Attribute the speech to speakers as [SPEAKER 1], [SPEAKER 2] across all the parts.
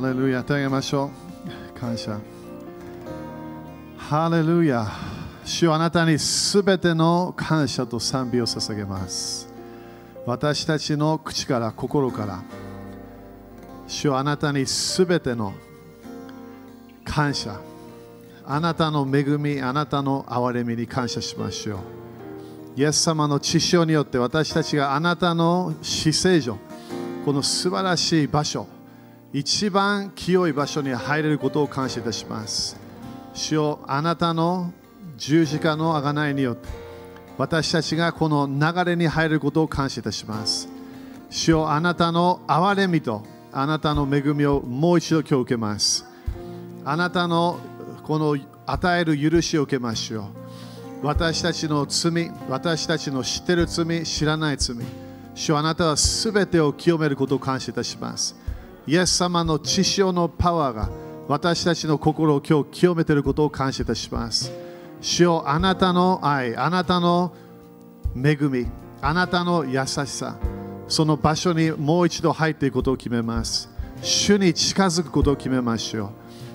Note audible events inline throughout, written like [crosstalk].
[SPEAKER 1] ハレルヤ、手を挙げましょう。感謝。ハレルヤ。主はあなたにすべての感謝と賛美を捧げます。私たちの口から心から。主はあなたにすべての感謝。あなたの恵み、あなたの憐れみに感謝しましょう。イエス様の血潮によって私たちがあなたの死聖所、この素晴らしい場所、一番清い場所に入れることを感謝いたします。主よあなたの十字架の贖いによって私たちがこの流れに入ることを感謝いたします。主よあなたの憐れみとあなたの恵みをもう一度今日受けます。あなたのこの与える許しを受けましょう。私たちの罪、私たちの知ってる罪、知らない罪。主よあなたはすべてを清めることを感謝いたします。イエス様の血潮のパワーが私たちの心を今日清めていることを感謝いたします。主よあなたの愛、あなたの恵み、あなたの優しさ、その場所にもう一度入っていくことを決めます。主に近づくことを決めましょう。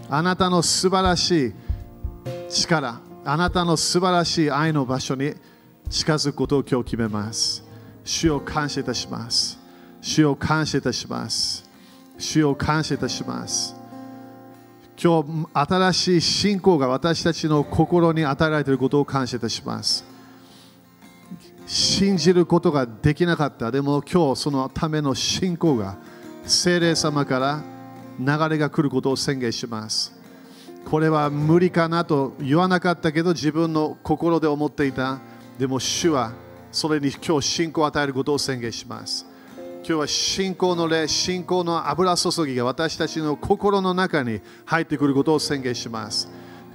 [SPEAKER 1] あなたの素晴らしい力、あなたの素晴らしい愛の場所に近づくことを今日決めます。主を感謝いたします。主を感謝いたします。主を感謝いたします。今日、新しい信仰が私たちの心に与えられていることを感謝いたします。信じることができなかった。でも今日、そのための信仰が聖霊様から流れが来ることを宣言します。これは無理かなと言わなかったけど自分の心で思っていた。でも主はそれに今日信仰を与えることを宣言します。今日は信仰の霊、信仰の油注ぎが私たちの心の中に入ってくることを宣言します。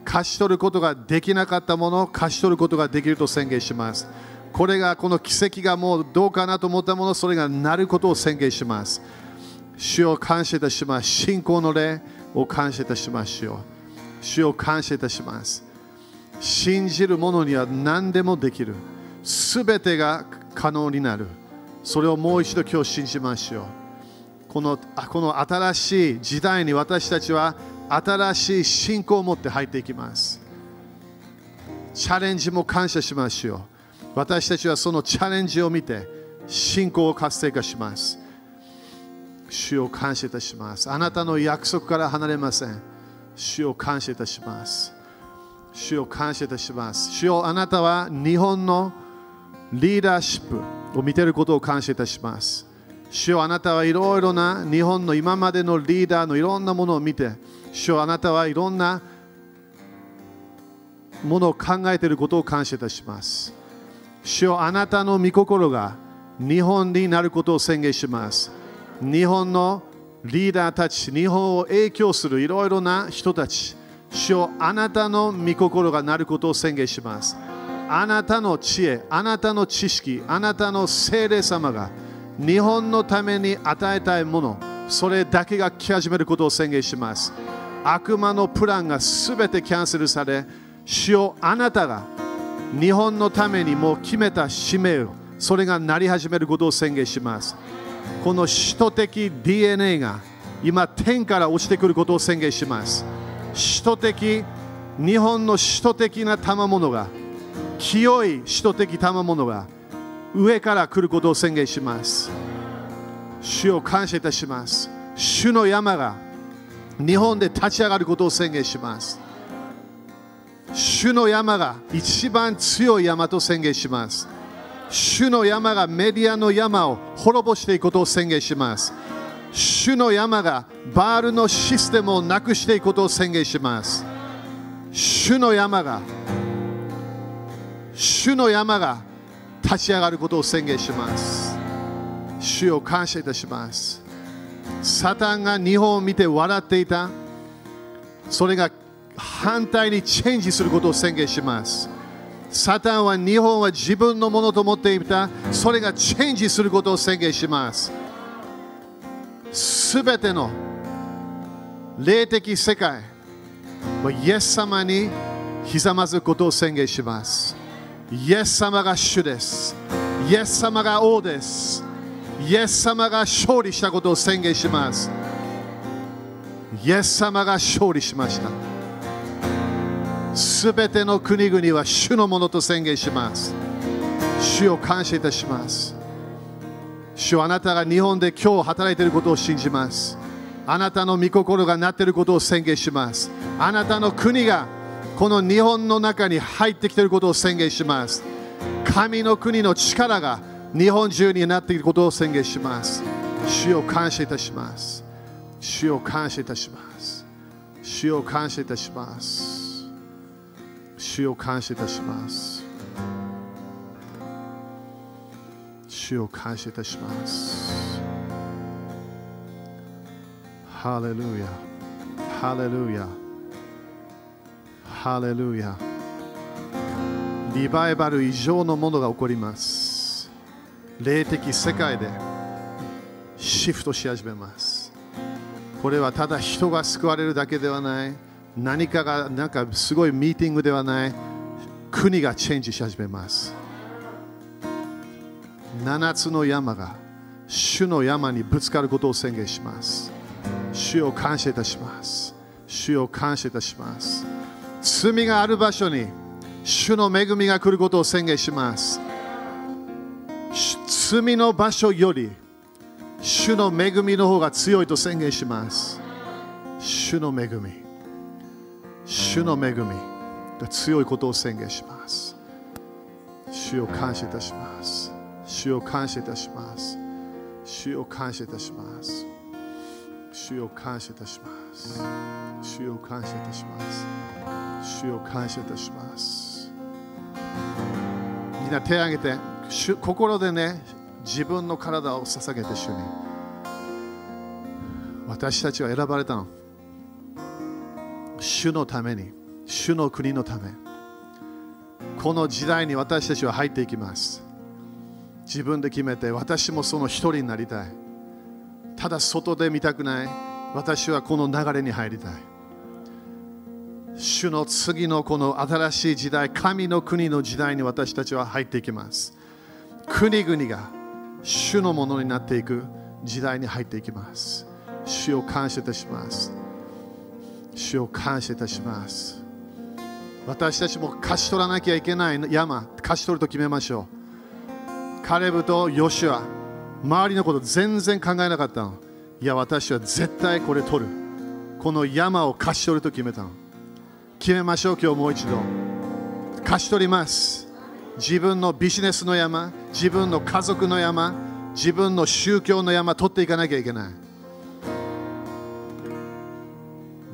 [SPEAKER 1] 貸し取ることができなかったものを貸し取ることができると宣言します。これがこの奇跡がもうどうかなと思ったもの、それがなることを宣言します。主を感謝いたします。信仰の霊を感謝いたしましょう。主を感謝いたします。信じる者には何でもできる。すべてが可能になる。それをもう一度今日信じましょう。このあこの新しい時代に私たちは新しい信仰を持って入っていきます。チャレンジも感謝しましょう。私たちはそのチャレンジを見て信仰を活性化します。主を感謝いたします。あなたの約束から離れません。主を感謝いたします。主を感謝いたします。主をあなたは日本のリーダーシップを見ていることを感謝いたします。主よあなたはいろいろな日本の今までのリーダーのいろんなものを見て、主よあなたはいろんなものを考えていることを感謝いたします。主よあなたの御心が日本になることを宣言します。日本のリーダーたち、日本を影響するいろいろな人たち、主よあなたの御心がなることを宣言します。あなたの知恵、あなたの知識、あなたの精霊様が日本のために与えたいもの、それだけが来始めることを宣言します。悪魔のプランがすべてキャンセルされ、主よあなたが日本のためにもう決めた使命を、それがなり始めることを宣言します。この首都的 DNA が今天から落ちてくることを宣言します。首都的、日本の首都的な賜物が清い首都的賜物が上から来ることを宣言します。主を感謝いたします。主の山が日本で立ち上がることを宣言します。主の山が一番強い山と宣言します。主の山がメディアの山を滅ぼしていくことを宣言します。主の山がバールのシステムをなくしていくことを宣言します。主の山が主の山が立ち上がることを宣言します。主を感謝いたします。サタンが日本を見て笑っていた。それが反対にチェンジすることを宣言します。サタンは日本は自分のものと思っていた。それがチェンジすることを宣言します。すべての霊的世界はイエス様にひざまずくことを宣言します。イエス様が主です。イエス様が王です。イエス様が勝利したことを宣言します。イエス様が勝利しましたすべての国々は主のものと宣言します主を感謝いたします主あなたが日本で今日働いていることを信じますあなたの御心がなっていることを宣言しますあなたの国がこの日本の中に入ってきていることを宣言します。神の国の力が日本中になっていることを宣言します。主を感謝いたします。主を感謝いたします。主を感謝いたします。主を感謝いたします。主を感謝いたします。ハレルヤハレルヤハレルヤリバイバル以上のものが起こります。霊的世界でシフトし始めます。これはただ人が救われるだけではない。何かがなんかすごいミーティングではない。国がチェンジし始めます。7つの山が主の山にぶつかることを宣言します。主を感謝いたします。主を感謝いたします。罪がある場所に主の恵みが来ることを宣言します。罪の場所より主の恵みの方が強いと宣言します。主の恵み。主の恵み。が強いことを宣言します。主を感謝いたします。主を感謝いたします。主を感謝いたします。主を感謝いたします。主を感謝いたします。主を感謝いたします。みんな手を挙げて主心でね自分の体を捧げて主に。私たちは選ばれたの。主のために主の国のため。この時代に私たちは入っていきます。自分で決めて私もその一人になりたい。ただ外で見たくない。私はこの流れに入りたい。主の次のこの新しい時代神の国の時代に私たちは入っていきます。国々が主のものになっていく時代に入っていきます。主を感謝いたします。主を感謝いたします。私たちも勝ち取らなきゃいけない山勝ち取ると決めましょう。カレブとヨシュア周りのこと全然考えなかったの。いや私は絶対これ取る。この山を勝ち取ると決めたの。決めましょう今日もう一度。勝ち取ります。自分のビジネスの山自分の家族の山自分の宗教の山取っていかなきゃいけない。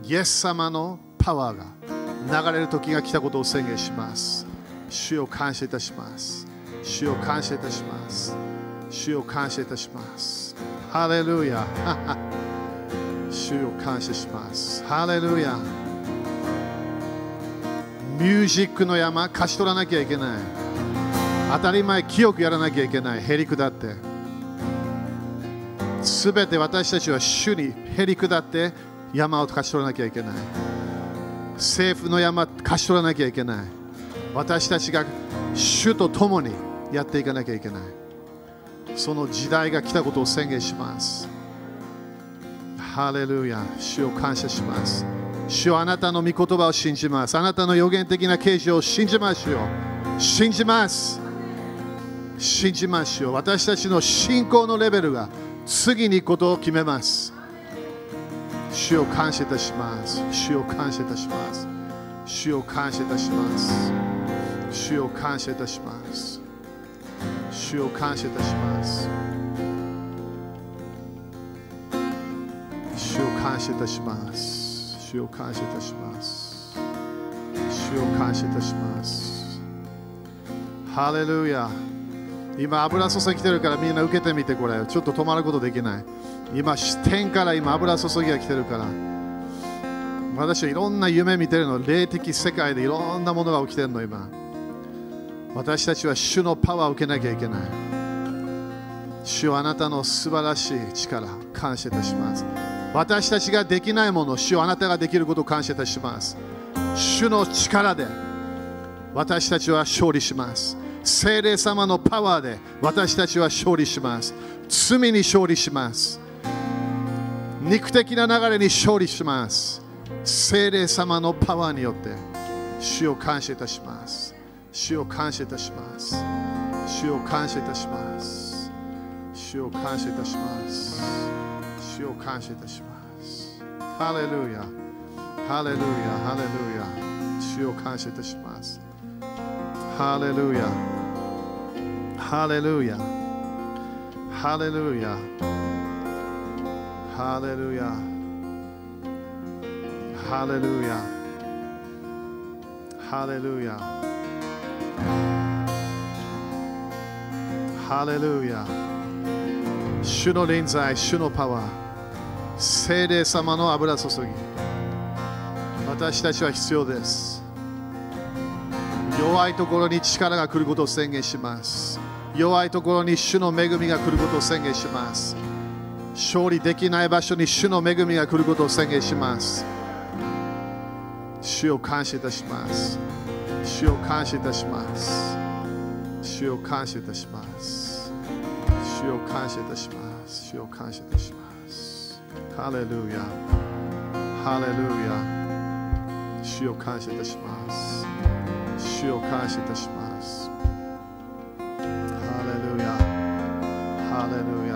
[SPEAKER 1] イエス様のパワーが流れる時が来たことを宣言します。主を感謝いたします。主を感謝いたします。主を感謝いたします。ハレルヤ。[laughs] 主を感謝します。ハレルヤ。ミュージックの山勝ち取らなきゃいけない当たり前清くやらなきゃいけないへりくだってすべて私たちは主にへりくだって山を勝ち取らなきゃいけない政府の山勝ち取らなきゃいけない私たちが主と共にやっていかなきゃいけないその時代が来たことを宣言しますハレルヤ主を感謝します主はあなたの御言葉を信じます。あなたの予言的な啓示を信じましょう。信じます。信じましょう。私たちの信仰のレベルが次にことを決めます。主を感謝いたします。主を感謝いたします。主を感謝いたします。主を感謝いたします。主を感謝いたします。主を感謝いたします。主を感謝いたします。主を感謝いたします。ハレルヤ。今油注ぎ来てるからみんな受けてみてこれ。ちょっと止まることできない。今天から今油注ぎが来てるから。私はいろんな夢見てるの。霊的世界でいろんなものが起きてるの今。私たちは主のパワーを受けなきゃいけない。主はあなたの素晴らしい力感謝いたします。私たちができないもの主はあなたができることを感謝いたします主の力で私たちは勝利します聖霊様のパワーで私たちは勝利します罪に勝利します肉的な流れに勝利します。聖霊様のパワーによって、主を感謝いたします。主を感謝いたします。主を感謝いたします。主を感謝いたします。主を感謝いたします。ハレルヤ。ハレルヤ。ハレルヤ。主を感謝いたします。ハレルヤ。ハレルヤ。ハレルヤ。ハレルヤ。ハレルヤ。ハレルヤ。ハレルヤ。主の臨在、主のパワー、聖霊様の油注ぎ、私たちは必要です。弱いところに力が来ることを宣言します。弱いところに主の恵みが来ることを宣言します。勝利できない場所に主の恵みが来ることを宣言します。主を感謝いたします。主を感謝いたします。主を感謝いたします。主を感謝いたします。主を感謝いたします。ハレルヤ。ハレルヤ。主を感謝いたします。主を感謝いたします。ハレルヤ。ハレルヤ。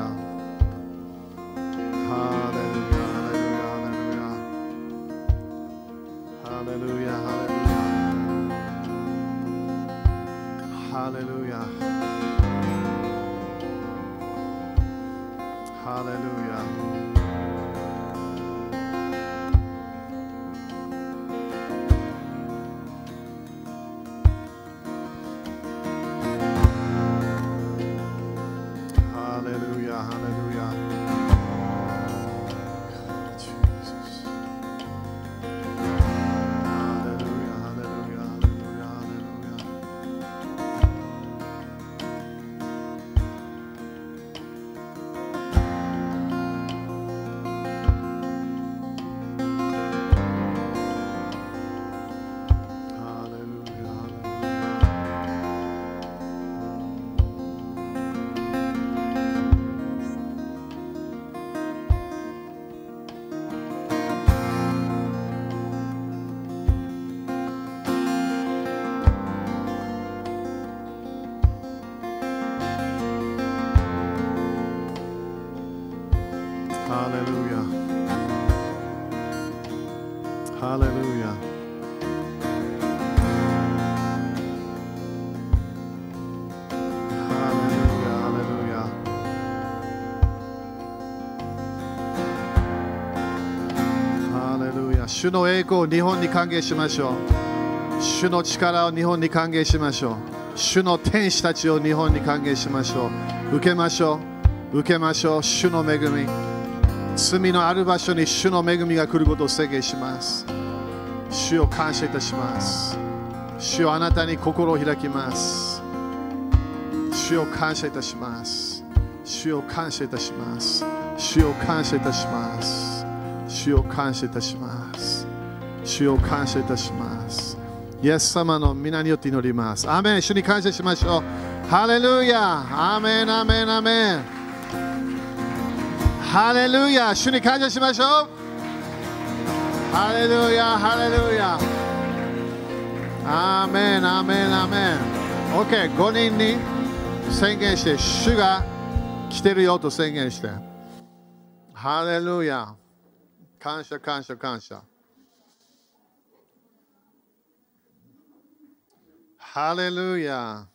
[SPEAKER 1] 主の栄光を日本に歓迎しましょう。主の力を日本に歓迎しましょう。主の天使たちを日本に歓迎しましょう。受けましょう。受けましょう。主の恵み。罪のある場所に主の恵みが来ることを宣言します。主を感謝いたします。主をあなたに心を開きます。主を感謝いたします。主を感謝いたします。主を感謝いたします。主を感謝いたします。主を感謝いたします。イエス様の皆によって祈ります。アメン。主に感謝しましょう。ハレルヤ。アメン。アメン。アメン。ハレルヤ。主に感謝しましょう。ハレルヤ。ハレルヤ。アメン。アメン。アメン。OK、5人に宣言して、主が来てるよと宣言して。ハレルヤ。感謝感謝感謝。ハレルヤ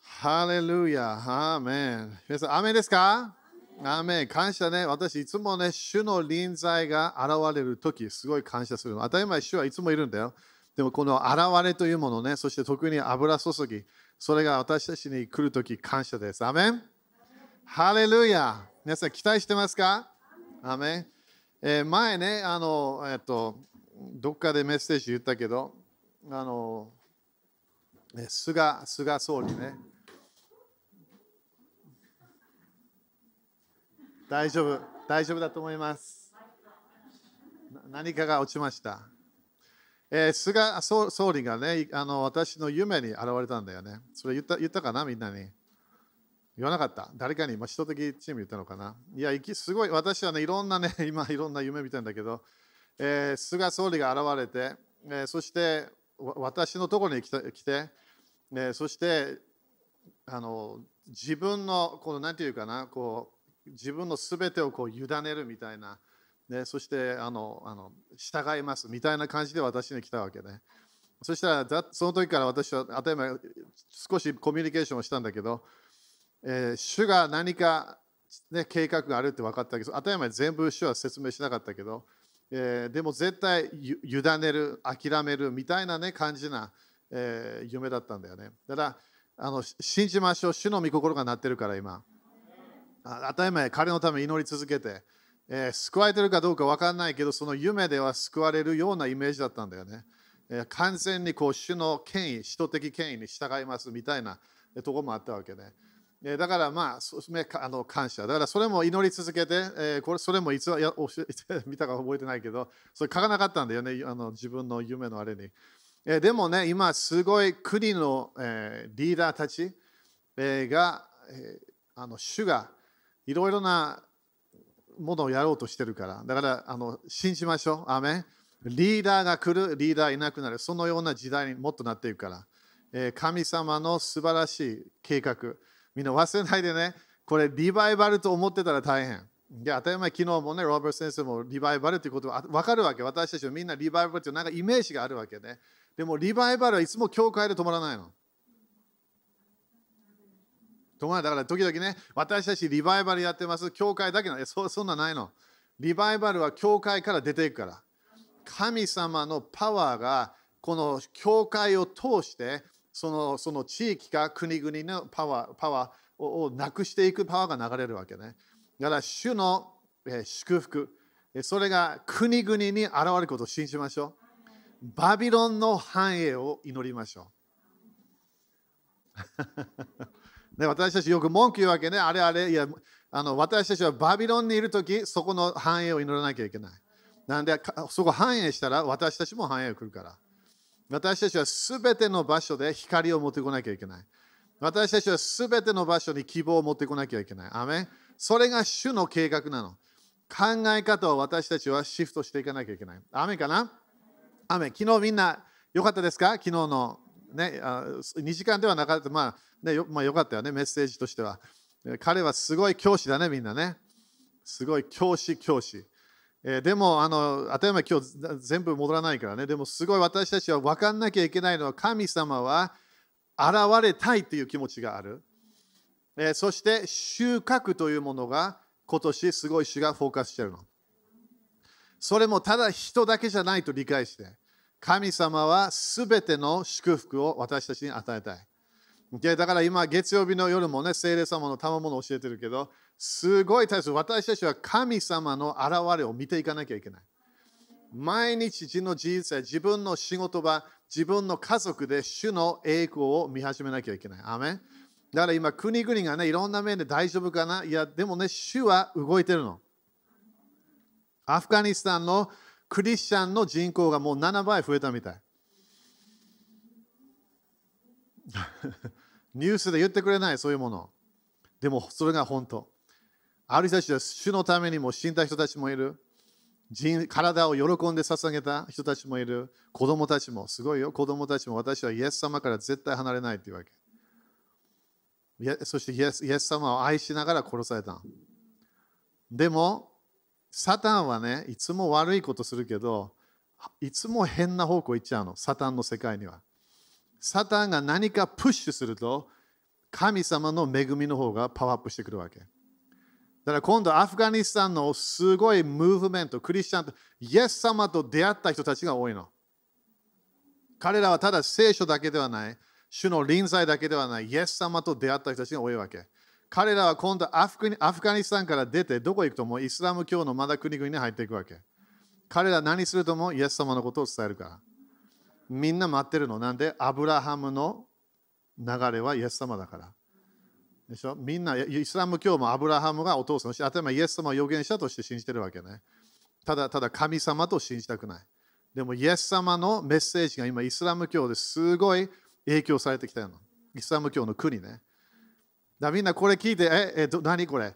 [SPEAKER 1] ハレルヤアーメン皆さん、アメですか？アーメン感謝ね。私、いつもね、主の臨在が現れるとき、すごい感謝する。当たり前、主はいつもいるんだよ。でも、この現れというものね、そして特に油注ぎ、それが私たちに来るとき、感謝です。アーメンハレルヤ皆さん、期待してますか？アメ、えー前ね、あの、えっと、どっかでメッセージ言ったけど、あの、菅菅総理ね、大丈夫、大丈夫だと思います。何かが落ちました。えー菅総総理がね、あの私の夢に現れたんだよね。それ言った言ったかな、みんなに？言わなかった。誰かに今、人的チーム言ったのかな。いや、すごい、私はね、いろんなね、[laughs] 今、いろんな夢見てるんだけど、えー、菅総理が現れて、えー、そして私のところに来て、来てえー、そしてあの自分の、このなんていうかな、こう自分のすべてをこう委ねるみたいな、ね、そしてあのあの従いますみたいな感じで私に来たわけね。そしたら、その時から私は当たり前少しコミュニケーションをしたんだけど、えー、主が何か、ね、計画があるって分かったけど、当たり前全部主は説明しなかったけど、えー、でも絶対委ねる、諦めるみたいな、ね、感じな、えー、夢だったんだよね。だからあの信じましょう、主の御心がなってるから今。当たり前、彼のために祈り続けて、えー、救われてるかどうか分かんないけど、その夢では救われるようなイメージだったんだよね。えー、完全にこう主の権威、人的権威に従いますみたいなとこもあったわけね。だからまあ、あの感謝。だからそれも祈り続けて、えー、これそれもいつや教え [laughs] 見たか覚えてないけど、それ書かなかったんだよね、あの自分の夢のあれに。えー、でもね、今すごい国の、えー、リーダーたち、えー、が、えー、あの主がいろいろなものをやろうとしてるから、だからあの信じましょう。アメリーダーが来る、リーダーいなくなる、そのような時代にもっとなっていくから、えー、神様の素晴らしい計画、みんな忘れないでね、これリバイバルと思ってたら大変。で当たり前、昨日もね、ロバート先生もリバイバルということは分かるわけ。私たちはみんなリバイバルというなんかイメージがあるわけね。でもリバイバルはいつも教会で止まらないの。止まらない。だから時々ね、私たちリバイバルやってます。教会だけなの。そそんなないの。リバイバルは教会から出ていくから。神様のパワーがこの教会を通してそのその地域か国々のパワーパワーをなくしていくパワーが流れるわけね。だから主の祝福、それが国々に現れることを信じましょう。バビロンの繁栄を祈りましょう。[laughs] ね、私たちよく文句言うわけね。あれあれ、いやあの私たちはバビロンにいるとき、そこの繁栄を祈らなきゃいけない。なんで、そこ繁栄したら私たちも繁栄が来るから。私たちはすべての場所で光を持ってこなきゃいけない。私たちはすべての場所に希望を持ってこなきゃいけない。アメそれが主の計画なの。考え方を私たちはシフトしていかなきゃいけない。アメかな？アメ昨日みんな良かったですか？昨日の、ね、2時間ではなかった。まあ、ねまあ、よかったよね、メッセージとしては。彼はすごい教師だね、みんなね。すごい教師、教師。えー、でもあの、当たり前今日全部戻らないからね。でもすごい私たちは分かんなきゃいけないのは神様は現れたいという気持ちがある。えー、そして収穫というものが今年すごい主がフォーカスしてるの。それもただ人だけじゃないと理解して、神様はすべての祝福を私たちに与えたい。だから今、月曜日の夜もね、聖霊様の賜物を教えてるけど、すごい大切。私たちは神様の現れを見ていかなきゃいけない。毎日自の人生、自分の仕事場、自分の家族で主の栄光を見始めなきゃいけない。アメだから今、国々がね、いろんな面で大丈夫かないや、でもね、主は動いてるの。アフガニスタンのクリスチャンの人口がもう7倍増えたみたい。ニュースで言ってくれない、そういうもの。でも、それが本当。ある人たちは主のためにも死んだ人たちもいる。体を喜んで捧げた人たちもいる。子供たちも、すごいよ。子供たちも私はイエス様から絶対離れないというわけ。そしてイエスイエス様を愛しながら殺された。でも、サタンはね、いつも悪いことするけど、いつも変な方向行っちゃうの、サタンの世界には。サタンが何かプッシュすると、神様の恵みの方がパワーアップしてくるわけ。だから今度アフガニスタンのすごいムーブメント、クリスチャンと、イエス様と出会った人たちが多いの。彼らはただ聖書だけではない、主の臨在だけではない、イエス様と出会った人たちが多いわけ。彼らは今度アフアフガニスタンから出てどこ行くともイスラム教のまだ国々に入っていくわけ。彼ら何するともイエス様のことを伝えるから。みんな待ってるの？なんで？アブラハムの流れはイエス様だから。でしょ？みんなイスラム教もアブラハムがお父さんし、あとはイエス様を預言者として信じてるわけね。ただただ神様と信じたくない。でもイエス様のメッセージが今イスラム教ですごい影響されてきたの。イスラム教の国ね。だみんなこれ聞いて、え、えど何これ？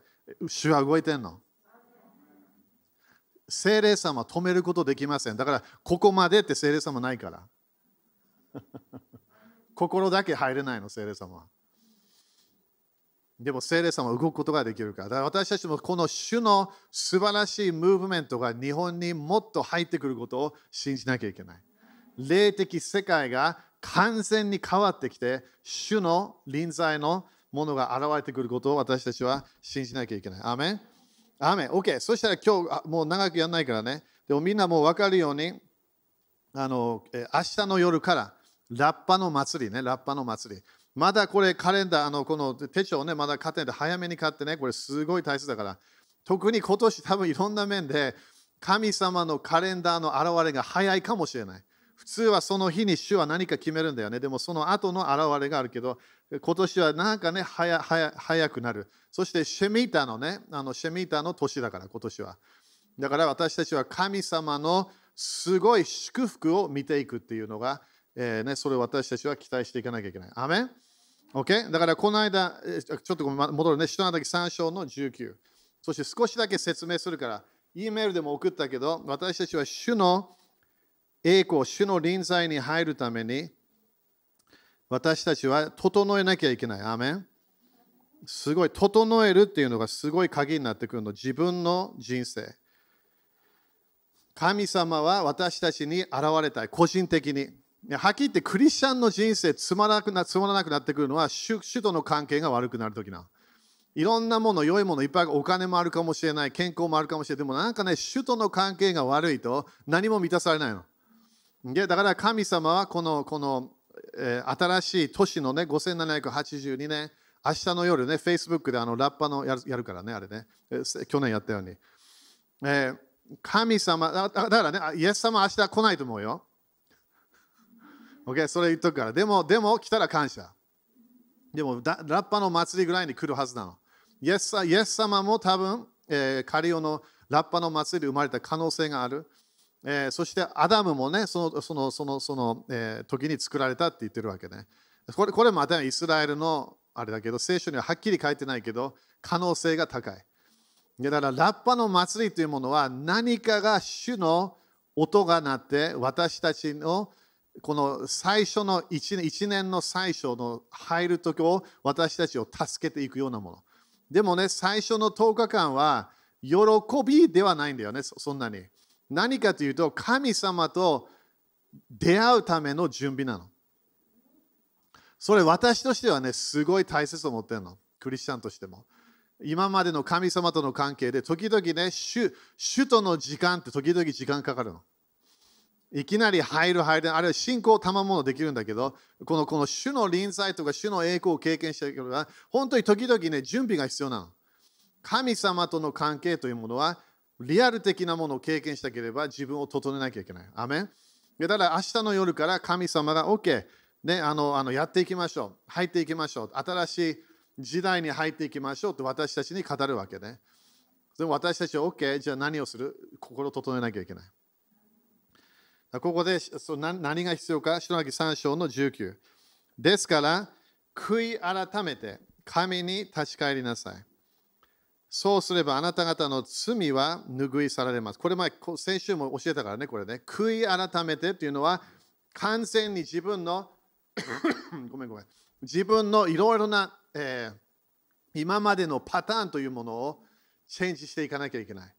[SPEAKER 1] 主は動いてんの？精霊様止めることできません。だから、ここまでって精霊様ないから。[laughs] 心だけ入れないの、精霊様は。でも聖霊様は動くことができるから。だから私たちもこの種の素晴らしいムーブメントが日本にもっと入ってくることを信じなきゃいけない。霊的世界が完全に変わってきて、種の臨在のものが現れてくることを私たちは信じなきゃいけない。アメン？アメン ?OK。そしたら今日、もう長くやらないからね。でもみんなもう分かるように、あの明日の夜からラッパの祭りね、ラッパの祭り。まだこれカレンダー、あのこの手帳ね、まだ買ってないで早めに買ってね、これすごい大切だから。特に今年多分いろんな面で神様のカレンダーの現れが早いかもしれない。普通はその日に主は何か決めるんだよね。でもその後の現れがあるけど、今年はなんかね、早早早くなる。そしてシェミータのね、あのシェミータの年だから、今年は。だから私たちは神様のすごい祝福を見ていくっていうのが、えーね、それを私たちは期待していかなきゃいけない。アメン？OK? だからこの間、ちょっと戻るね、人の時3章の19。そして少しだけ説明するから、E メールでも送ったけど、私たちは主の栄光、主の臨在に入るために、私たちは整えなきゃいけない。アメン？すごい、整えるっていうのがすごい鍵になってくるの。自分の人生。神様は私たちに現れたい、個人的に。はっきり言ってクリスチャンの人生つまらなくなつまらなくなってくるのは主主との関係が悪くなるときな。いろんなもの、良いものいっぱいお金もあるかもしれない、健康もあるかもしれない。でもなんかね、主との関係が悪いと何も満たされないの。でだから神様はこのこの、えー、新しい年のね、5782年、明日の夜ね、Facebook であのラッパのやるやるからね、あれね、えー、去年やったように。えー、神様だ、だからね、イエス様明日来ないと思うよ。OK、それ言っとくから。でも、でも来たら感謝。でも、ラッパの祭りぐらいに来るはずなの。イエスイエス様も多分、えー、カリオのラッパの祭りで生まれた可能性がある。えー、そしてアダムもね、そのそのそのその、えー、時に作られたって言ってるわけね。これこれまたイスラエルのあれだけど、聖書にははっきり書いてないけど、可能性が高い。だからラッパの祭りというものは何かが主の音が鳴って私たちのこの最初の 1, 1年の最初の入るときを私たちを助けていくようなもの。でもね、最初の10日間は喜びではないんだよね、そんなに。何かというと、神様と出会うための準備なの。それ私としてはね、すごい大切と思ってるの。クリスチャンとしても。今までの神様との関係で、時々ね、主主との時間って時々時間かかるの。いきなり入る入る、あるいは信仰たまものできるんだけど、このこの主の臨在とか主の栄光を経験したけど、本当に時々ね、準備が必要なの。神様との関係というものは、リアル的なものを経験したければ自分を整えなきゃいけない。アメンだから明日の夜から神様が OK、ね、あのあのやっていきましょう。入っていきましょう。新しい時代に入っていきましょうと私たちに語るわけね。でも私たちは OK、じゃあ何をする？心を整えなきゃいけない。ここで何が必要か、人の3章の19。ですから、悔い改めて神に立ち返りなさい。そうすればあなた方の罪は拭い去られます。これ前、先週も教えたからね、これね。悔い改めてっていうのは、完全に自分の [coughs] ごめんごめん。自分のいろいろな、えー、今までのパターンというものをチェンジしていかなきゃいけない。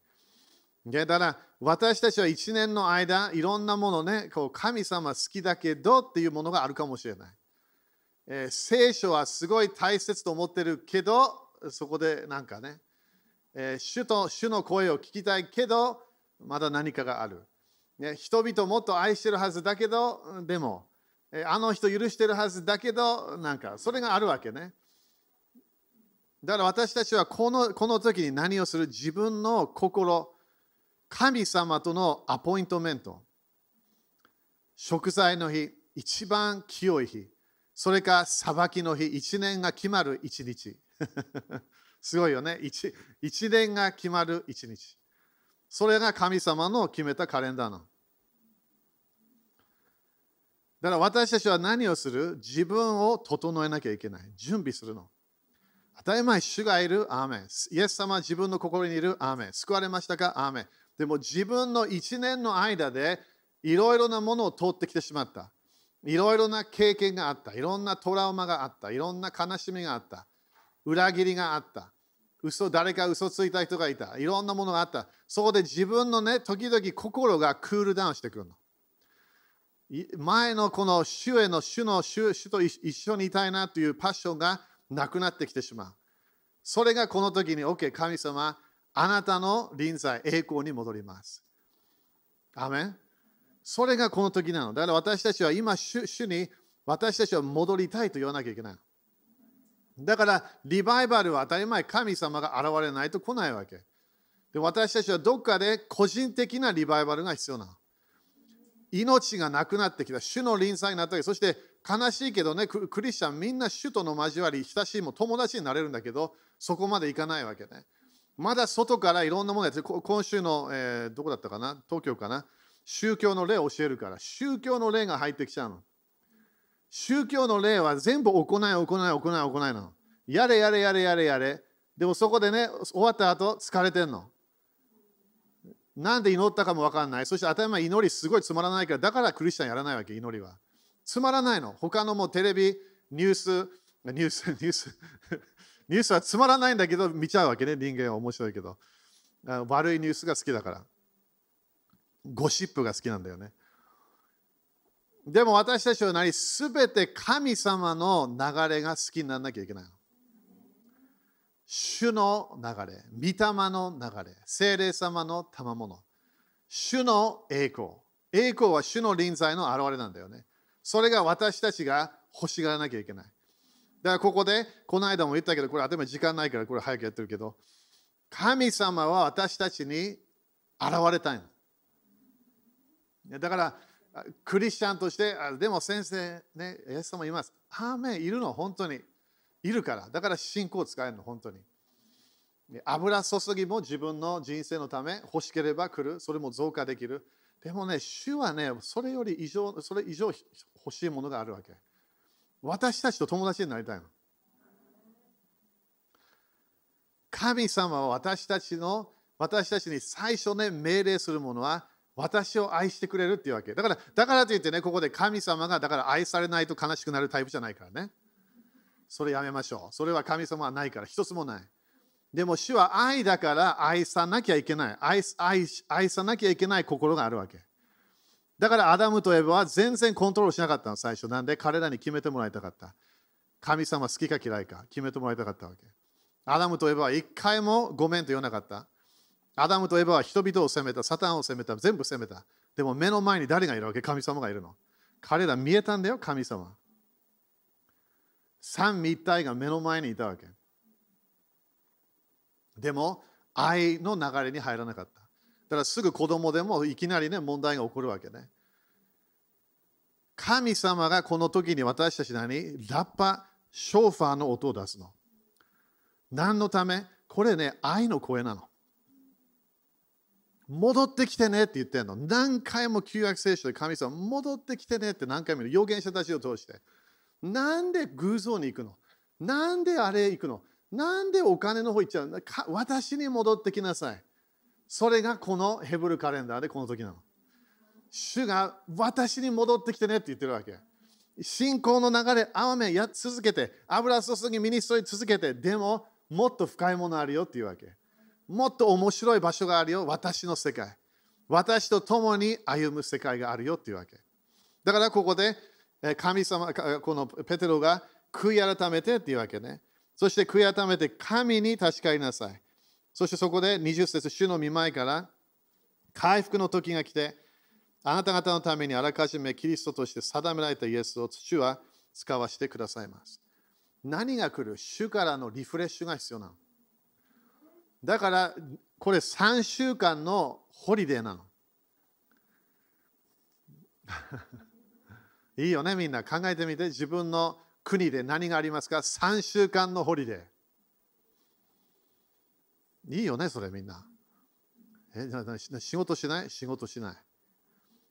[SPEAKER 1] だから私たちは1年の間いろんなものねこう神様好きだけどっていうものがあるかもしれない、えー、聖書はすごい大切と思ってるけどそこでなんかね、えー、主と主の声を聞きたいけどまだ何かがある、ね、人々もっと愛してるはずだけどでも、えー、あの人許してるはずだけどなんかそれがあるわけね。だから私たちはこのこの時に何をする？自分の心。神様とのアポイントメント、食材の日、一番清い日、それか裁きの日、一年が決まる一日。[laughs] すごいよね一。一年が決まる一日。それが神様の決めたカレンダーなの。だから私たちは何をする？自分を整えなきゃいけない。準備するの。当たり前、主がいる、アーメン。イエス様自分の心にいる、アーメン。救われましたか、アーメン。でも自分の1年の間でいろいろなものを通ってきてしまった。いろいろな経験があった。いろんなトラウマがあった。いろんな悲しみがあった。裏切りがあった。嘘、誰か嘘ついた人がいた。いろんなものがあった。そこで自分のね、時々心がクールダウンしてくるの。前のこの主への主の主主と一緒にいたいなというパッションがなくなってきてしまう。それがこの時に、OK、神様、あなたの臨在、栄光に戻ります。アメンそれがこの時なの。だから私たちは今主、主に私たちは戻りたいと言わなきゃいけない。だから、リバイバルは当たり前、神様が現れないと来ないわけ。で私たちはどっかで個人的なリバイバルが必要なの。命がなくなってきた、主の臨在になったそして悲しいけどね、クリスチャンみんな主との交わり、親しいも友達になれるんだけど、そこまでいかないわけね。まだ外からいろんなものやって、今週の、えー、どこだったかな？東京かな？宗教の例を教えるから、宗教の例が入ってきちゃうの。宗教の例は全部行い、行い、行い、行いなの。やれやれやれやれやれ。でもそこでね、終わった後、疲れてんの。なんで祈ったかも分かんない。そして頭祈りすごいつまらないから、だからクリスチャンやらないわけ、祈りは。つまらないの。他のもテレビ、ニュース、ニュース、ニュース、ニュースはつまらないんだけど、見ちゃうわけね。人間は面白いけど。悪いニュースが好きだから。ゴシップが好きなんだよね。でも私たちは何すべて神様の流れが好きにならなきゃいけない。主の流れ、御霊の流れ、精霊様の賜物、主の栄光。栄光は主の臨在の現れなんだよね。それが私たちが欲しがらなきゃいけない。だからここで、この間も言ったけど、これ頭時間ないからこれ早くやってるけど、神様は私たちに現れたいの。だから、クリスチャンとして、でも先生、ね、イエス様います。アーメンいるの、本当に。いるから。だから信仰を使えるの、本当に。油注ぎも自分の人生のため、欲しければ来る。それも増加できる。でもね、主はね、それより以上、それ以上欲しいものがあるわけ。私たちと友達になりたいの。神様は私たちの、私たちに最初ね、命令するものは、私を愛してくれるっていうわけ。だから、だからといってね、ここで神様がだから愛されないと悲しくなるタイプじゃないからね。それやめましょう。それは神様はないから、一つもない。でも主は愛だから愛さなきゃいけない愛愛。愛さなきゃいけない心があるわけ。だからアダムとエヴァは全然コントロールしなかったの、最初。なんで？彼らに決めてもらいたかった。神様好きか嫌いか決めてもらいたかったわけ。アダムとエヴァは一回もごめんと言わなかった。アダムとエヴァは人々を責めた、サタンを責めた、全部責めた。でも目の前に誰がいるわけ？神様がいるの。彼ら見えたんだよ、神様。三密体が目の前にいたわけ。でも、愛の流れに入らなかった。だからすぐ子供でもいきなりね、問題が起こるわけね。神様がこの時に私たち何ラッパ、ショーファーの音を出すの。何のため？これね、愛の声なの。戻ってきてねって言ってんの。何回も旧約聖書で神様、戻ってきてねって何回も言う。預言者たちを通して。なんで偶像に行くの？なんであれ行くの？なんでお金の方行っちゃうの？私に戻ってきなさい。それがこのヘブルカレンダーでこの時なの。主が私に戻ってきてねって言ってるわけ。信仰の流れ、雨や続けて、油注ぎミニストリー続けて、でももっと深いものあるよっていうわけ。もっと面白い場所があるよ、私の世界。私と共に歩む世界があるよっていうわけ。だからここで神様、このペテロが悔い改めてっていうわけね。そして悔い改めて神に確かりなさい。そしてそこで20節主の見舞いから回復の時が来て、あなた方のためにあらかじめキリストとして定められたイエスを主は使わせてくださいます。何が来る主からのリフレッシュが必要なの？だから、これ3週間のホリデーなの。[laughs] いいよね、みんな考えてみて。自分の国で何がありますか ?3 週間のホリデー。いいよね、それみんな。え仕事しない？仕事しない。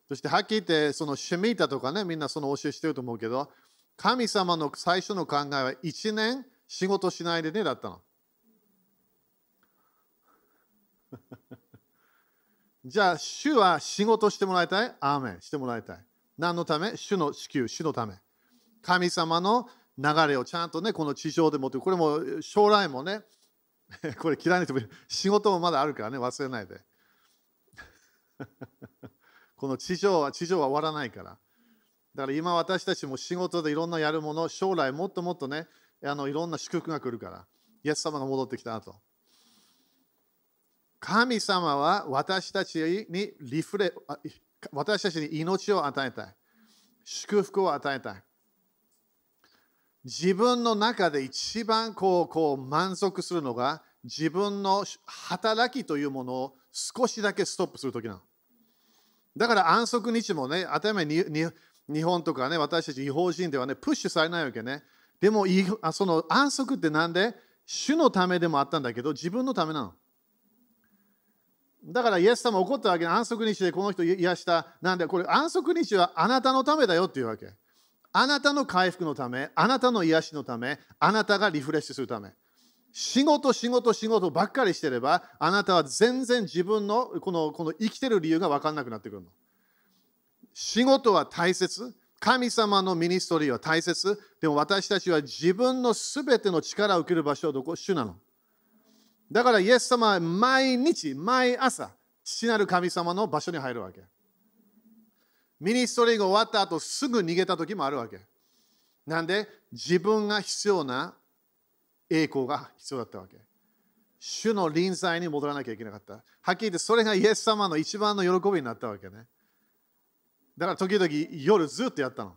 [SPEAKER 1] そしてはっきり言って、そのシェミータとかね、みんなその教えしてると思うけど、神様の最初の考えは1年仕事しないでねだったの。[laughs] じゃあ、主は仕事してもらいたい？アーメンしてもらいたい。何のため？主の支給、主のため。神様の流れをちゃんとね、この地上でもって、これも将来もね、[laughs] これ嫌いな人も仕事もまだあるからね、忘れないで。この地上は、地上は終わらないから。だから今私たちも仕事でいろんなやるもの、将来もっともっとね、あのいろんな祝福が来るから。イエス様が戻ってきた後。神様は私たちにリフレ私たちに命を与えたい。祝福を与えたい。自分の中で一番こうこう満足するのが自分の働きというものを少しだけストップするときなの。だから安息日もね、当たり前に日本とかね、私たち違法人ではね、プッシュされないわけね。でも、その安息ってなんで？主のためでもあったんだけど、自分のためなの。だから、イエス様怒ったわけ安息日でこの人癒した。なんで、これ安息日はあなたのためだよっていうわけ。あなたの回復のため、あなたの癒しのため、あなたがリフレッシュするため。仕事、仕事、仕事ばっかりしてれば、あなたは全然自分のこのこの生きてる理由が分かんなくなってくるの。仕事は大切。神様の ministry は大切。でも私たちは自分のすべての力を受ける場所はどこ？主なの。だからイエス様は毎日、毎朝、父なる神様の場所に入るわけ。 ministry が終わった後すぐ逃げた時もあるわけ。なんで自分が必要な栄光が必要だったわけ。主の臨在に戻らなきゃいけなかった。はっきり言ってそれがイエス様の一番の喜びになったわけね。だから時々夜ずっとやったの。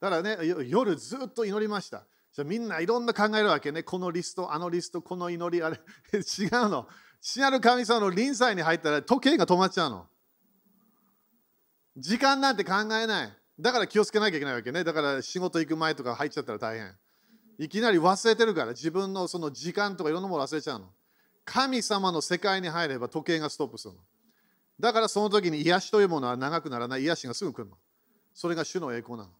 [SPEAKER 1] だからね、夜ずっと祈りました。じゃみんないろんな考えるわけね。このリスト、あのリスト、この祈り、あれ [laughs] 違うの。死なる神様の臨在に入ったら時計が止まっちゃうの。時間なんて考えない。だから気をつけなきゃいけないわけね。だから仕事行く前とか入っちゃったら大変。いきなり忘れてるから自分のその時間とかいろんなもの忘れちゃうの。神様の世界に入れば時計がストップするの。だからその時に癒しというものは長くならない。癒しがすぐ来るの。それが主の栄光なの。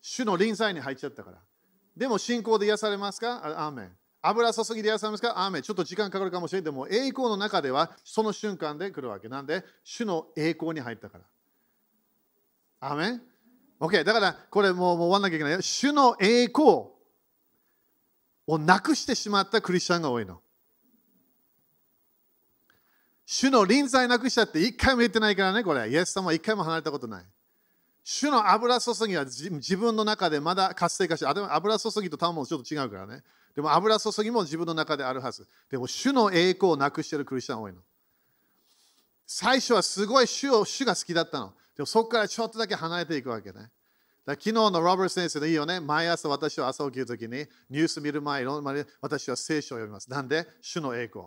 [SPEAKER 1] 主の臨在に入っちゃったから。でも信仰で癒されますか？アーメン。油注ぎで癒されますか？アーメン。ちょっと時間かかるかもしれない。でも栄光の中ではその瞬間で来るわけ。なんで、主の栄光に入ったから。アーメン ?OK。だからこれもう終わんなきゃいけない。主の栄光をなくしてしまったクリスチャンが多いの。主の臨在なくしたって一回も言ってないからね、これ。イエス様は一回も離れたことない。主の油注ぎは自分の中でまだ活性化して、あでも油注ぎとタもちょっと違うからね。でも油注ぎも自分の中であるはず。でも主の栄光をなくしてるクリスチャン多いの。最初はすごい主を主が好きだったの。でもそこからちょっとだけ離れていくわけね。だ昨日のロバート先生でいいよね。毎朝私は朝起きるときにニュース見る前に私は聖書を読みます。なんで？主の栄光。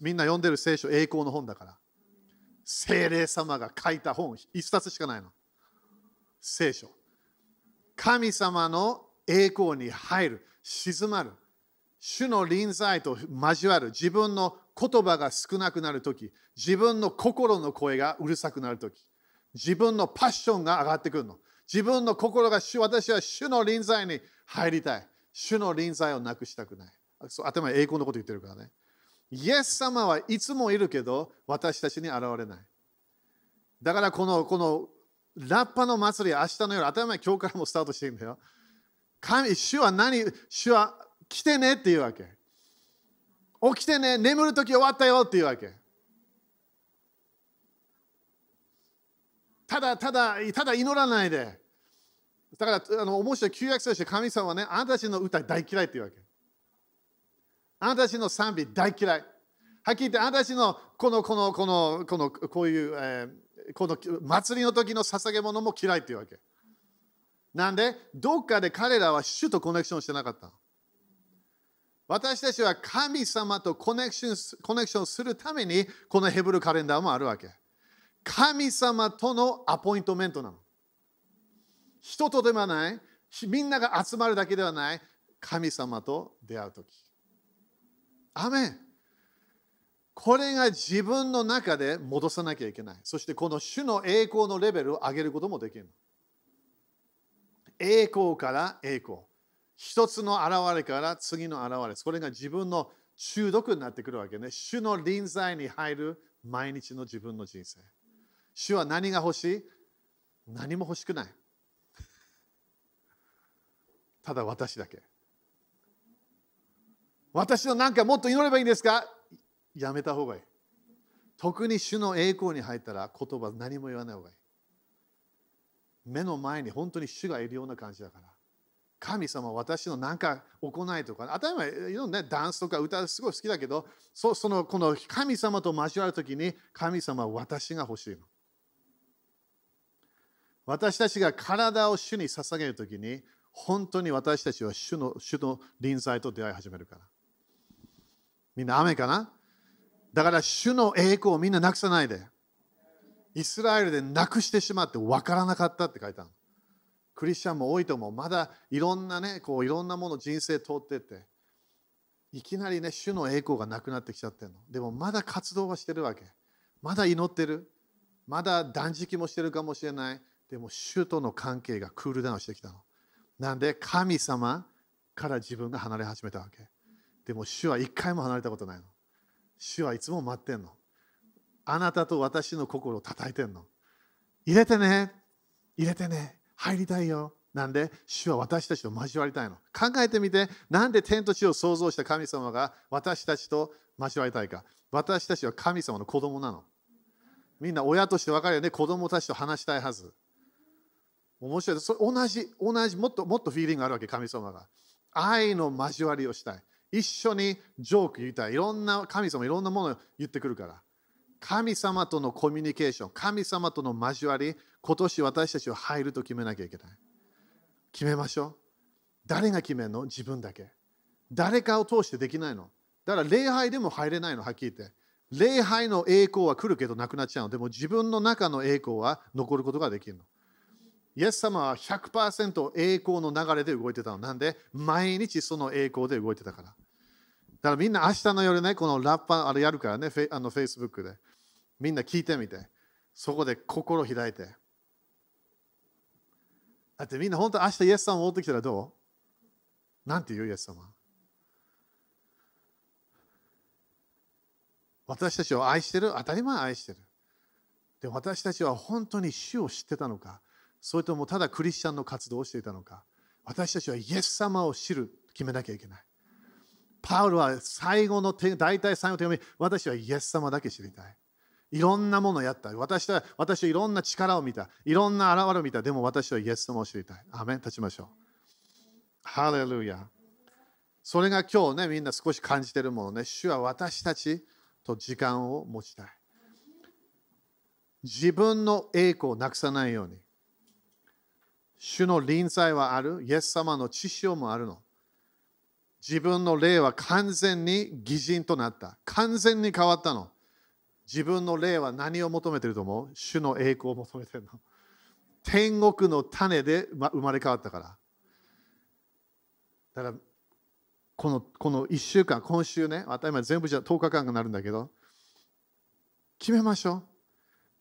[SPEAKER 1] みんな読んでる聖書、栄光の本だから。精霊様が書いた本、一冊しかないの。聖書。神様の栄光に入る、静まる。主の臨在と交わる。自分の言葉が少なくなるとき、自分の心の声がうるさくなるとき、自分のパッションが上がってくるの。自分の心が主、私は主の臨在に入りたい。主の臨在をなくしたくない。そう頭栄光のこと言ってるからね。イエス様はいつもいるけど、私たちに現れない。だからこの、このラッパの祭り、明日の夜、当たり前、今日からもスタートしてるんだよ。神、主は何主は来てねっていうわけ。起きてね、眠るとき終わったよっていうわけ。ただ、ただ、ただ祈らないで。だから、あの面白い旧約聖書神様はね、あなたたちの歌大嫌いっていうわけ。あなたたちの賛美大嫌い。はっきり言って、あなたたちのこの、この、この、この、こういう、えー、この祭りの時の捧げ物も嫌いっていうわけ。なんで、どっかで彼らは主とコネクションしてなかった。私たちは神様とコネクションコネクションするために、このヘブルカレンダーもあるわけ。神様とのアポイントメントなの。人とではない、みんなが集まるだけではない、神様と出会う時。アメンこれが自分の中で戻さなきゃいけない。そしてこの主の栄光のレベルを上げることもできる。栄光から栄光。一つの現れから次の現れ。それが自分の中毒になってくるわけね。主の臨在に入る毎日の自分の人生。主は何が欲しい？何も欲しくない。ただ私だけ。私の何かもっと祈ればいいんですか？やめた方がいい。特に主の栄光に入ったら言葉何も言わない方がいい。目の前に本当に主がいるような感じだから。神様私の何か行いとか、当たり前、いろんな、ね、ダンスとか歌すごい好きだけど、そそのこの神様と交わるときに神様は私が欲しいの。私たちが体を主に捧げるときに、本当に私たちは主の主の臨在と出会い始めるから。みんな雨かな？だから主の栄光をみんななくさないで。イスラエルでなくしてしまって分からなかったって書いてある。クリスチャンも多いと思う。まだいろんなね、こういろんなもの人生通ってて、いきなりね、主の栄光がなくなってきちゃってるの。でもまだ活動はしてるわけ。まだ祈ってる。まだ断食もしてるかもしれない。でも主との関係がクールダウンしてきたの。なんで神様から自分が離れ始めたわけ。でも主は一回も離れたことないの。主はいつも待ってんの。あなたと私の心を叩いてんの。入れてね。入れてね。入りたいよ。なんで、主は私たちと交わりたいの。考えてみて、なんで天と地を創造した神様が私たちと交わりたいか。私たちは神様の子供なの。みんな親として分かるよね。子供たちと話したいはず。面白い。それ同じ、同じ、もっともっとフィーリングがあるわけ、神様が。愛の交わりをしたい。一緒にジョーク言いたい。いろんな神様、いろんなものを言ってくるから。神様とのコミュニケーション、神様との交わり、今年私たちは入ると決めなきゃいけない。決めましょう。誰が決めるの？自分だけ。誰かを通してできないの？だから礼拝でも入れないの、はっきり言って。礼拝の栄光は来るけどなくなっちゃうの。でも自分の中の栄光は残ることができるの。イエス様は100%栄光の流れで動いてたの。なんで？毎日その栄光で動いてたから。だからみんな明日の夜ね、このラッパーあれやるからね、フェあの Facebook で。みんな聞いてみて。そこで心開いて。だってみんな本当明日イエス様戻ってきたらどう？なんて言うイエス様？私たちを愛してる？当たり前愛してる。で私たちは本当に主を知ってたのか？それともただクリスチャンの活動をしていたのか私たちはイエス様を知る決めなきゃいけない。パウロは最後の手、大体最後の手紙、私はイエス様だけ知りたい。いろんなものをやった。私は私はいろんな力を見た。いろんな現れを見た。でも私はイエス様を知りたい。アメン立ちましょう。ハレルヤ。それが今日ね、みんな少し感じてるものね。主は私たちと時間を持ちたい。自分の栄光をなくさないように。主の臨在はある？イエス様の知識もあるの？自分の霊は完全に偽人となった。完全に変わったの？自分の霊は何を求めてると思う？主の栄光を求めてるの。天国の種で生まれ変わったから。だから、このこの1週間、今週ね、当たり前全部じゃ10日間がなるんだけど、決めましょう。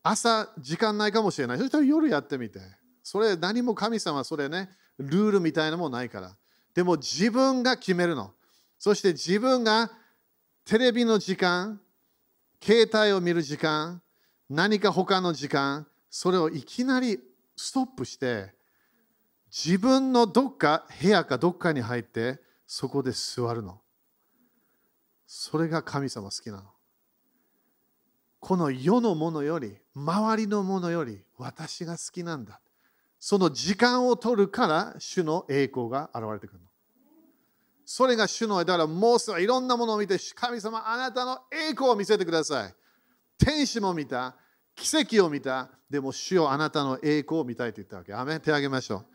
[SPEAKER 1] 朝、時間ないかもしれない。そしたら夜やってみて。それ、何も神様、それね、ルールみたいなもないから。でも自分が決めるの。そして自分がテレビの時間、携帯を見る時間、何か他の時間、それをいきなりストップして、自分のどっか、部屋かどっかに入って、そこで座るの。それが神様好きなの。この世のものより、周りのものより、私が好きなんだ。その時間を取るから、主の栄光が現れてくるの。それが主の、だからモーセはいろんなものを見て、神様、あなたの栄光を見せてください。天使も見た、奇跡を見た、でも主よあなたの栄光を見たいと言ったわけ。アメ手あげましょう。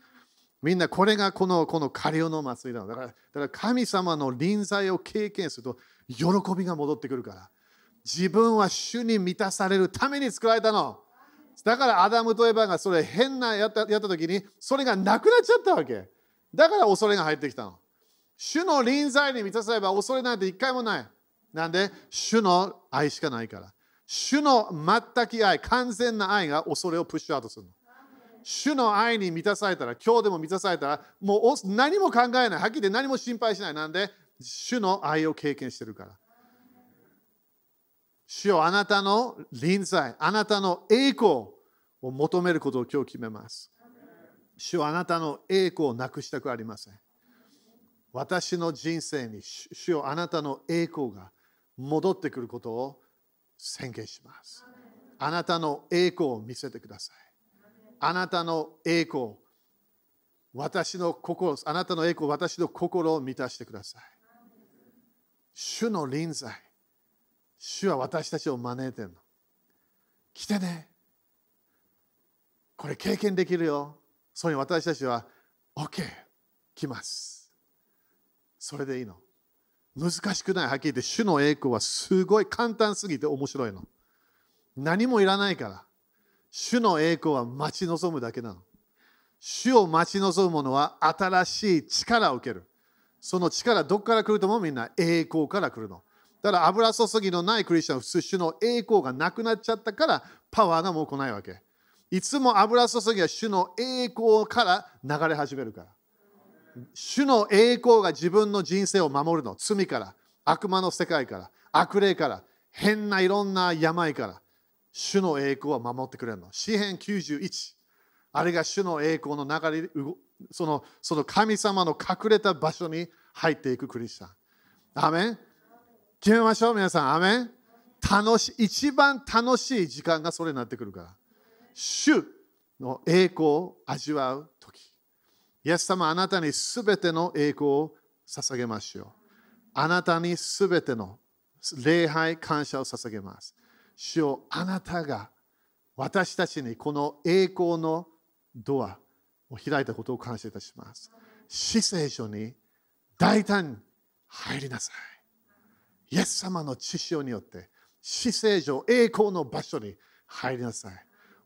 [SPEAKER 1] みんなこれがこのこのカリオの祭りだだからだから神様の臨在を経験すると喜びが戻ってくるから。自分は主に満たされるために作られたの。だからアダムとエヴァがそれ変なやったやった時にそれがなくなっちゃったわけ。だから恐れが入ってきたの。主の臨在に満たされば恐れなんて一回もない。なんで、主の愛しかないから。主の全く愛、完全な愛が恐れをプッシュアウトするの。主の愛に満たされたら、今日でも満たされたら、もう何も考えない。はっきり言って何も心配しない。なんで、主の愛を経験してるから。主よあなたの臨在、あなたの栄光を求めることを今日決めます。主はあなたの栄光をなくしたくありません。私の人生に主よあなたの栄光が戻ってくることを宣言します。あなたの栄光を見せてください。あなたの栄光、私の心、あなたの栄光、私の心を満たしてください。主の臨在、主は私たちを招いてるの。来てね。これ経験できるよ。そういう私たちは、OK、来ます。それでいいの。難しくない？はっきり言って、主の栄光はすごい簡単すぎて面白いの。何もいらないから。主の栄光は待ち望むだけなの。主を待ち望む者は新しい力を受ける。その力どこから来るともみんな栄光から来るの。だから油注ぎのないクリスチャン普通主の栄光がなくなっちゃったからパワーがもう来ないわけ。いつも油注ぎは主の栄光から流れ始めるから。主の栄光が自分の人生を守るの。罪から、悪魔の世界から、悪霊から、変ないろんな病から。主の栄光は守ってくれるの。詩篇91。あれが主の栄光の流れそのその神様の隠れた場所に入っていくクリスチャン。アメン決めましょう、皆さん。アメン楽しい、一番楽しい時間がそれになってくるから。主の栄光を味わう時。イエス様、あなたにすべての栄光を捧げましょう。あなたにすべての礼拝、感謝を捧げます。主よあなたが私たちにこの栄光のドアを開いたことを感謝いたします。死聖書に大胆に入りなさい。イエス様の知潮によって死聖書栄光の場所に入りなさい。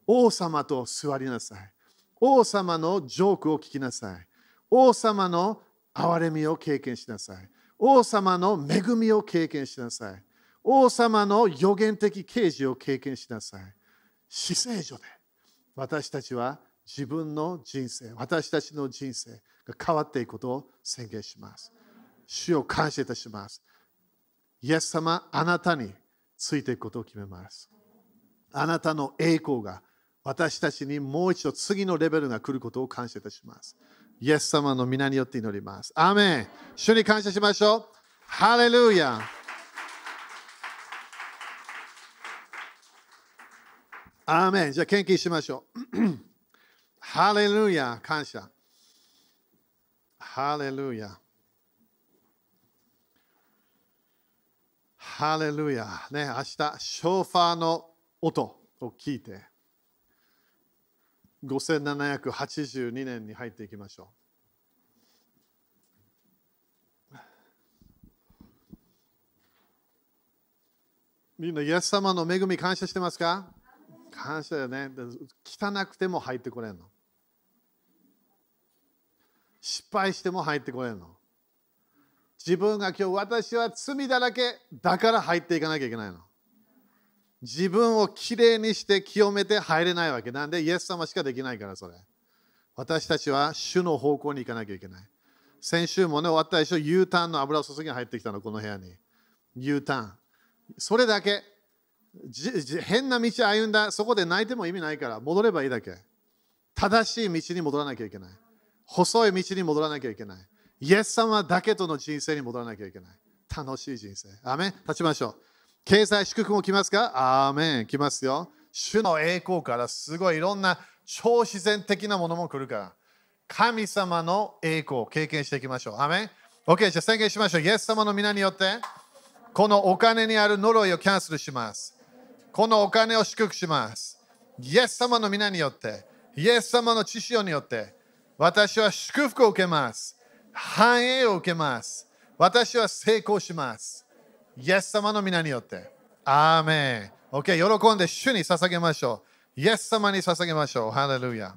[SPEAKER 1] 王様と座りなさい。王様のジョークを聞きなさい。王様の憐れみを経験しなさい。王様の恵みを経験しなさい。王様の予言的啓示を経験しなさい。死聖所で私たちは自分の人生、私たちの人生が変わっていくことを宣言します。主を感謝いたします。イエス様、あなたについていくことを決めます。あなたの栄光が私たちにもう一度次のレベルが来ることを感謝いたします。イエス様の皆によって祈ります。アーメン主に感謝しましょう。ハレルヤアーメンじゃあ献金しましょう。[clears throat] ハレルヤ感謝。ハレルヤ。ハレルヤ。ね、明日、ショーファーの音を聞いて、5782年に入っていきましょう。みんな、イエス様の恵み感謝してますか？感謝だよね。汚くても入ってこれんの。失敗しても入ってこれんの。自分が今日私は罪だらけだから入っていかなきゃいけないの。自分をきれいにして清めて入れないわけなんでイエス様しかできないからそれ。私たちは主の方向に行かなきゃいけない。先週もね終わったでしょ U ターンの油注ぎが入ってきたのこの部屋に。U ターン。それだけ。変な道歩んだそこで泣いても意味ないから戻ればいいだけ正しい道に戻らなきゃいけない細い道に戻らなきゃいけないイエス様だけとの人生に戻らなきゃいけない。楽しい人生。アメン。立ちましょう。経済祝福も来ますか？アーメン。来ますよ。主の栄光からすごいいろんな超自然的なものも来るから。神様の栄光を経験していきましょう。アメン。OK じゃあ宣言しましょう。イエス様の皆によってこのお金にある呪いをキャンセルします。このお金を祝福します。イエス様の皆によって、イエス様の知識によって、私は祝福を受けます。繁栄を受けます。私は成功します。イエス様の皆によって。アーメン。OK、喜んで主に捧げましょう。イエス様に捧げましょう。ハレルヤ。